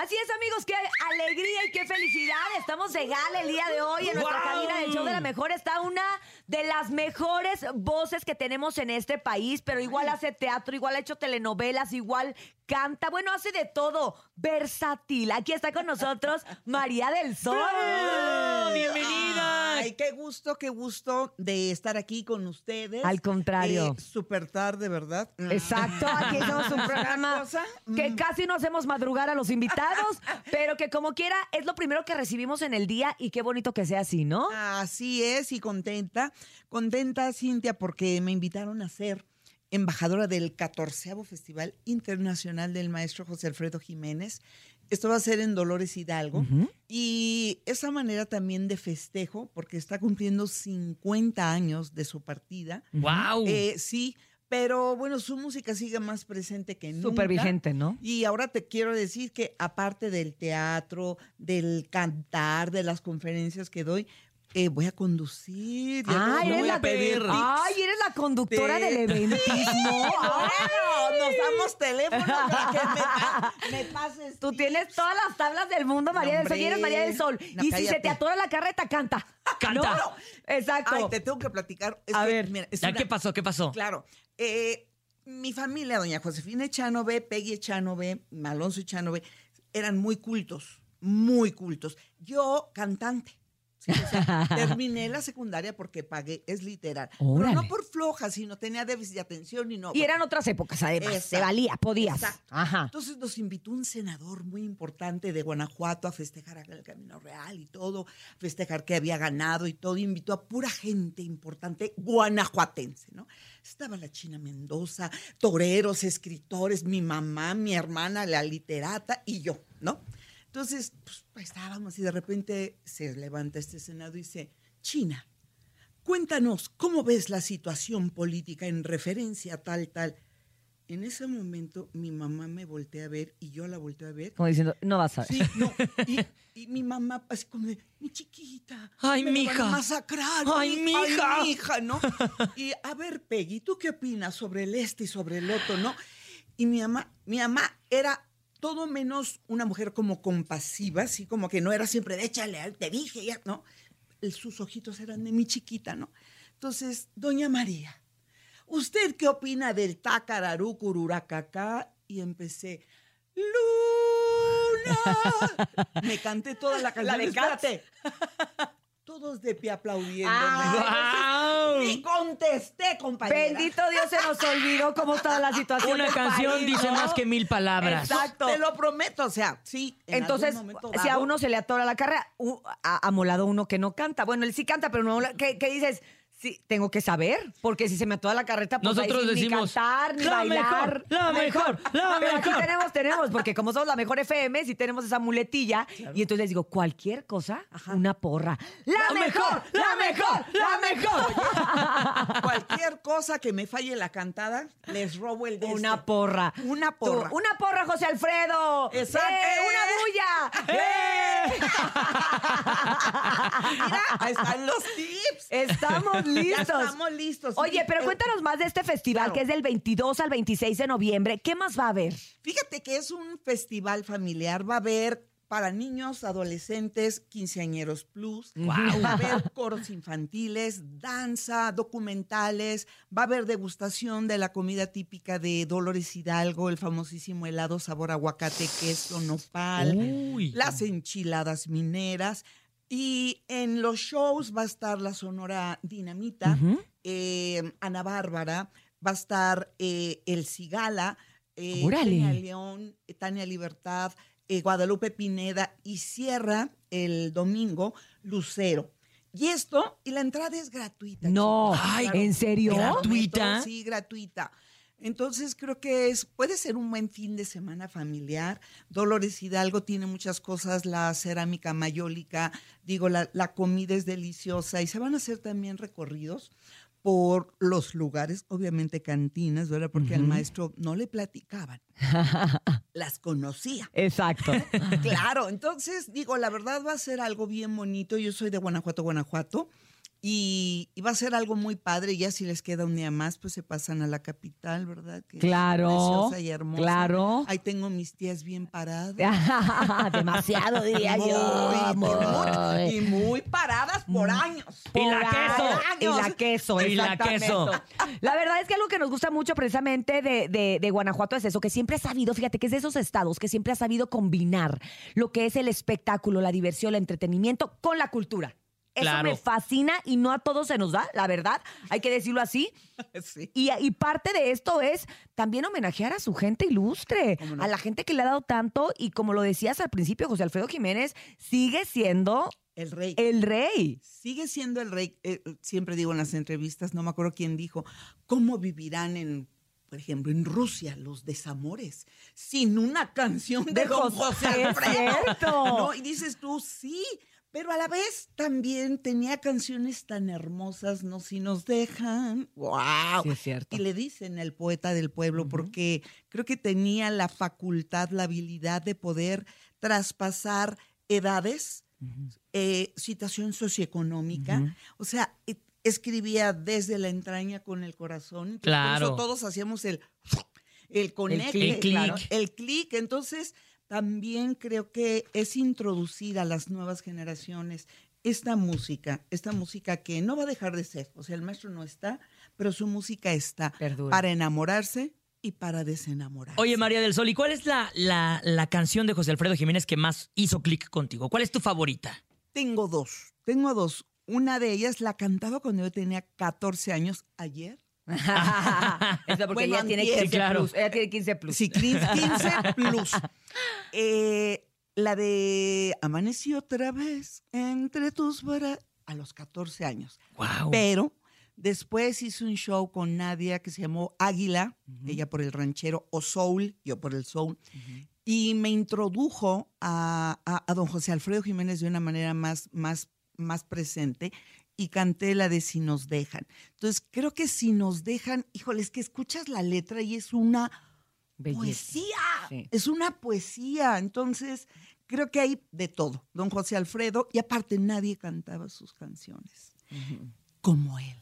Así es, amigos, qué alegría y qué felicidad. Estamos de gala el día de hoy en nuestra ¡Guau! cabina del show de la mejor. Está una de las mejores voces que tenemos en este país, pero igual hace teatro, igual ha hecho telenovelas, igual canta, bueno, hace de todo. Versátil. Aquí está con nosotros María del Sol. ¡Bienvenida! Ay, qué gusto, qué gusto de estar aquí con ustedes. Al contrario. Eh, Súper tarde, ¿verdad? Exacto, aquí hacemos un programa cosa? que Mm. casi no hacemos madrugar a los invitados, pero que como quiera es lo primero que recibimos en el día y qué bonito que sea así, ¿no? Así es, y contenta. Contenta, Cintia, porque me invitaron a ser embajadora del 14 Festival Internacional del Maestro José Alfredo Jiménez. Esto va a ser en Dolores Hidalgo. Y esa manera también de festejo, porque está cumpliendo 50 años de su partida. ¡Wow! Eh, sí, pero bueno, su música sigue más presente que nunca. Súper vigente, ¿no? Y ahora te quiero decir que aparte del teatro, del cantar, de las conferencias que doy, eh, voy a conducir. ya Ay, no eres voy la, a pedir ay, eres la conductora Sí. del eventismo. Bueno, nos damos teléfono para que me, me pases. Tú tips. tienes todas las tablas del mundo, María del Sol, y eres. María del Sol. No, y si se te atora la carreta, canta. Canta. ¿No? Exacto. Ay, te tengo que platicar. Es A que, ver. mira, es ¿Ya una- qué pasó? ¿Qué pasó? Claro. Eh, mi familia, doña Josefina Echanove, Peggy Echanove, Alonso Echanove, eran muy cultos, muy cultos. Yo, cantante. Sí, o sea, terminé la secundaria porque pagué, es literal. Pero no por floja, sino tenía déficit de atención y no. Y eran otras épocas, además. Se valía, podías. exacto. Ajá. Entonces nos invitó un senador muy importante de Guanajuato a festejar acá el Camino Real y todo, festejar que había ganado y todo, invitó a pura gente importante guanajuatense, ¿no? Estaba la China Mendoza, toreros, escritores, mi mamá, mi hermana, la literata y yo, ¿no? Entonces, pues, estábamos y de repente se levanta este senado y dice, China, cuéntanos, ¿cómo ves la situación política en referencia a tal, tal? En ese momento mi mamá me voltea a ver y yo la volteo a ver. Como diciendo, no vas a ver. Sí, no. Y, y mi mamá así como de, mi chiquita. Ay, me mija. van a masacrar. Ay, mija. Ay, mija, ¿no? Y a ver, Peggy, ¿tú qué opinas sobre el este y sobre el otro, no? Y mi mamá, mi mamá era todo menos una mujer como compasiva, así como que no era siempre de échale, te dije, ya, ¿no? Sus ojitos eran de mi chiquita, ¿no? Entonces, doña María, ¿usted qué opina del tacararú cururacacá? Y empecé, Luna. Me canté toda la canción. de Cats. Todos de pie aplaudiendo. ¡Guau! Y contesté, compañera. Bendito Dios, se nos olvidó cómo estaba la situación. Una canción país, dice ¿no? más que mil palabras. Exacto. Te lo prometo, o sea, sí. en Entonces, algún momento si a uno se le atora la carrera, ha amolado uno que no canta. Bueno, él sí canta, pero no. ¿Qué, qué dices? Sí, tengo que saber, porque si se me atora la carreta, pues ahí Nosotros sí, decimos, ni cantar, ni "La bailar. mejor, la mejor, la Pero aquí mejor. tenemos, tenemos, porque como somos la mejor FM, sí tenemos esa muletilla. Y entonces les digo, cualquier cosa, una porra. ¡La, La mejor! ¡La mejor! ¡La mejor! Cualquier cosa que me falle la cantada, les robo el de Una este. porra. Una Tú, porra. una porra, José Alfredo. Exacto. ¡Eh, ¡Una bulla! ¡Eh! Mira, ahí están los tips. Estamos Ya estamos listos. Oye, pero cuéntanos más de este festival claro. que es del 22 al 26 de noviembre. ¿Qué más va a haber? Fíjate que es un festival familiar. Va a haber para niños, adolescentes, quinceañeros plus. Guau. Va a haber coros infantiles, danza, documentales. Va a haber degustación de la comida típica de Dolores Hidalgo, el famosísimo helado sabor aguacate, queso, nopal. Uy. las enchiladas mineras. Y en los shows va a estar la Sonora Dinamita, eh, Ana Bárbara, va a estar eh, El Cigala, eh. Tania León, eh, Tania Libertad, Guadalupe Pineda y cierra el domingo Lucero. Y esto, y la entrada es gratuita. No, ¿en serio? ¿Gratuita? Sí, gratuita. Entonces creo que es, puede ser un buen fin de semana familiar. Dolores Hidalgo tiene muchas cosas, la cerámica mayólica, digo, la, la comida es deliciosa y se van a hacer también recorridos por los lugares, obviamente cantinas, ¿verdad? Porque al maestro no le platicaban, las conocía. Exacto. Claro, entonces digo, la verdad va a ser algo bien bonito. Yo soy de Guanajuato, Guanajuato. Y, y va a ser algo muy padre. Ya si les queda un día más, pues se pasan a la capital, ¿verdad? Que Claro, y hermosa. claro. Ahí tengo mis tías bien paradas. Demasiado, diría yo. Muy, muy. y muy paradas por años. Y la queso. Y la queso, Y la queso. La verdad es que algo que nos gusta mucho precisamente de, de- de Guanajuato es eso, que siempre ha sabido, fíjate, que es de esos estados que siempre ha sabido combinar lo que es el espectáculo, la diversión, el entretenimiento con la cultura. Eso Claro. me fascina y no a todos se nos da, la verdad, hay que decirlo así. Sí. Y, y parte de esto es también homenajear a su gente ilustre, a la gente que le ha dado tanto y como lo decías al principio, José Alfredo Jiménez sigue siendo El rey. el rey. Sigue siendo el rey. Eh, siempre digo en las entrevistas, no me acuerdo quién dijo, ¿cómo vivirán en, por ejemplo, en Rusia los desamores sin una canción de, De Don José, José Alfredo? No, y dices tú, sí, pero a la vez también tenía canciones tan hermosas, no si nos dejan. ¡Wow! Sí, es cierto. Y le dicen el poeta del pueblo, porque creo que tenía la facultad, la habilidad de poder traspasar edades, eh, situación socioeconómica. O sea, e- escribía desde la entraña con el corazón. Entonces, por Claro. eso todos hacíamos el, el conecte, clic, El clic. claro, el clic. Entonces, también creo que es introducir a las nuevas generaciones esta música, esta música que no va a dejar de ser. O sea, el maestro no está, pero su música está Perdura. para enamorarse y para desenamorarse. Oye, María del Sol, ¿y cuál es la, la, la canción de José Alfredo Jiménez que más hizo clic contigo? ¿Cuál es tu favorita? Tengo dos, tengo dos. Una de ellas la cantaba cuando yo tenía 14 años ayer. Eso porque Bueno, ella tiene antier. 15 Sí, claro. plus. Ella tiene 15 plus. Sí, 15 plus. Eh, la de Amanecí otra vez entre tus brazos a los 14 años. Wow. Pero después hice un show con Nadia que se llamó Águila, ella por el ranchero, o Soul, yo por el Soul. Y me introdujo a, a- a don José Alfredo Jiménez de una manera más, más, más presente y canté la de Si nos dejan. Entonces, creo que Si nos dejan, híjole, es que escuchas la letra y es una Belleza. poesía. Sí. Es una poesía. Entonces, creo que hay de todo. Don José Alfredo, y aparte nadie cantaba sus canciones como él.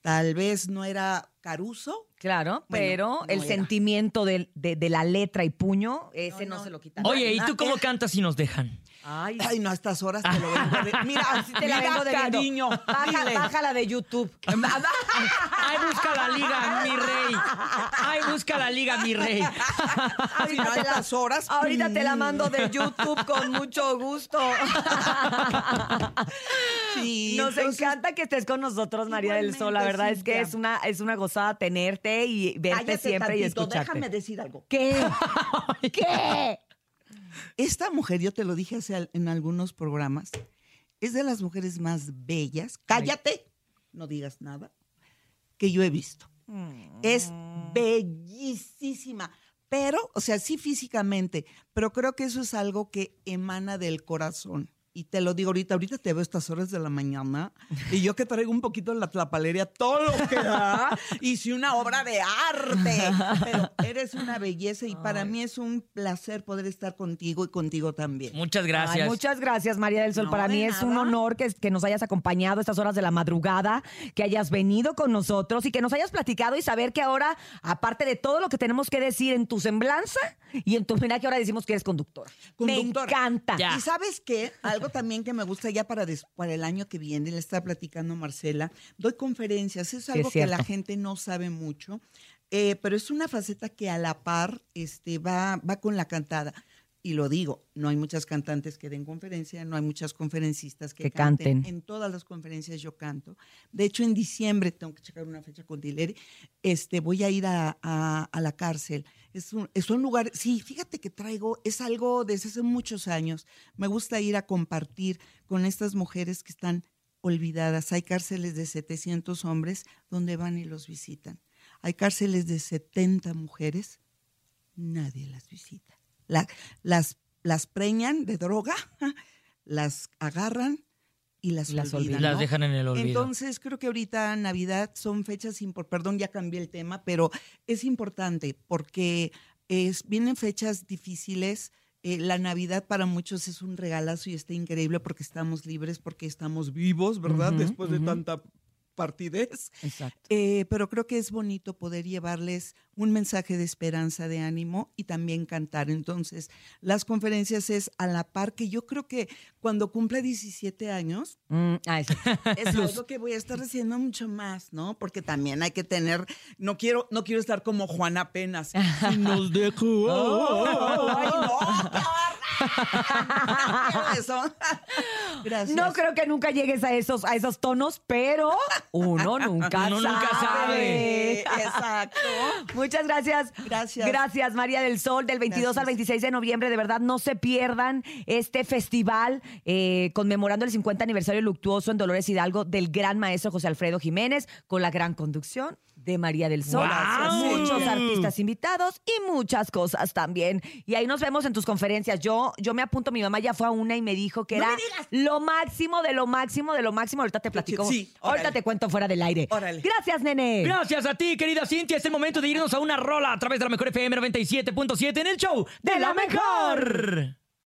Tal vez no era Caruso. Claro, Bueno, pero no el era. sentimiento de, de- de la letra y puño, ese no, no. se lo quita. Oye, ¿y tú cómo cantas si nos dejan? Ay, Ay, no, a estas horas te lo vengo de... Mira, así te la vengo debiendo. cariño. Baja, bájala de YouTube. ¡Ay, busca la liga, mi rey! ¡Ay, busca la liga, mi rey! Si no, a estas horas... Ahorita te la mando de YouTube con mucho gusto. Sí, Nos entonces, encanta que estés con nosotros, María del Sol. La verdad es que es una, es una gozada tenerte y verte cállate siempre y escucharte. Déjame decir algo. ¿Qué? ¿Qué? Esta mujer, yo te lo dije hace en algunos programas, es de las mujeres más bellas. Cállate, no digas nada, que yo he visto. Es bellísima. Pero, o sea, sí físicamente, pero creo que eso es algo que emana del corazón. Y te lo digo ahorita, ahorita te veo a estas horas de la mañana y yo que traigo un poquito la tlapalería, todo lo que da, hice una obra de arte. Pero eres una belleza y para mí es un placer poder estar contigo y contigo también. Muchas Ay, gracias. muchas gracias, María del Sol. No, Para de mí es un honor que, que nos hayas acompañado a estas horas de la madrugada, que hayas venido con nosotros y que nos hayas platicado y saber que ahora, aparte de todo lo que tenemos que decir en tu semblanza y en tu homenaje, ahora decimos que eres conductora. Conductora. Me encanta. Ya. Y sabes qué, algo también que me gusta ya para, des- para el año que viene, le está platicando Marcela, doy conferencias, es algo que la gente no sabe mucho, eh, pero es una faceta que a la par este, va, va con la cantada. Y lo digo, no hay muchas cantantes que den conferencia, no hay muchas conferencistas que, Que canten. En todas las conferencias yo canto. De hecho, en diciembre, tengo que checar una fecha con Tileri, este, voy a ir a, a- a la cárcel. Es un, es un lugar, sí, fíjate que traigo, es algo desde hace muchos años. Me gusta ir a compartir con estas mujeres que están olvidadas. Hay cárceles de 700 hombres donde van y los visitan. Hay cárceles de 70 mujeres, nadie las visita. La- las, las preñan de droga, las agarran y las, Las olvidan. Las dejan en el olvido. Entonces, creo que ahorita Navidad son fechas importantes. Perdón, ya cambié el tema, pero es importante porque es, vienen fechas difíciles. Eh, la Navidad para muchos es un regalazo y está increíble porque estamos libres, porque estamos vivos, ¿verdad? Después de tanta partidez. Exacto. Eh, pero creo que es bonito poder llevarles un mensaje de esperanza, de ánimo y también cantar. Entonces, las conferencias es a la par que yo creo que cuando cumpla 17 años, Mm, ah, es algo que voy a estar haciendo mucho más, ¿no? Porque también hay que tener, no quiero, no quiero estar como Juan apenas. Nos dejó. No eso. Gracias. No creo que nunca llegues a esos, a esos tonos, pero uno nunca Uno nunca sabe. Exacto. Muchas gracias. Gracias. Gracias, María del Sol, del 22 al Gracias. 26 de noviembre. De verdad, no se pierdan este festival eh, conmemorando el 50 aniversario luctuoso en Dolores Hidalgo del gran maestro José Alfredo Jiménez, con la gran conducción de María del Sol. ¡Guau! Muchos artistas invitados y muchas cosas también. Y ahí nos vemos en tus conferencias. Yo, yo me apunto, mi mamá ya fue a una y me dijo que ¡No era lo máximo de lo máximo de lo máximo. Ahorita te platico. Sí, Ahorita órale. te cuento fuera del aire. Órale. Gracias, nene. Gracias a ti, querida Cintia. Es el momento de irnos a una rola a través de la mejor FM 97.7 en el show de la mejor.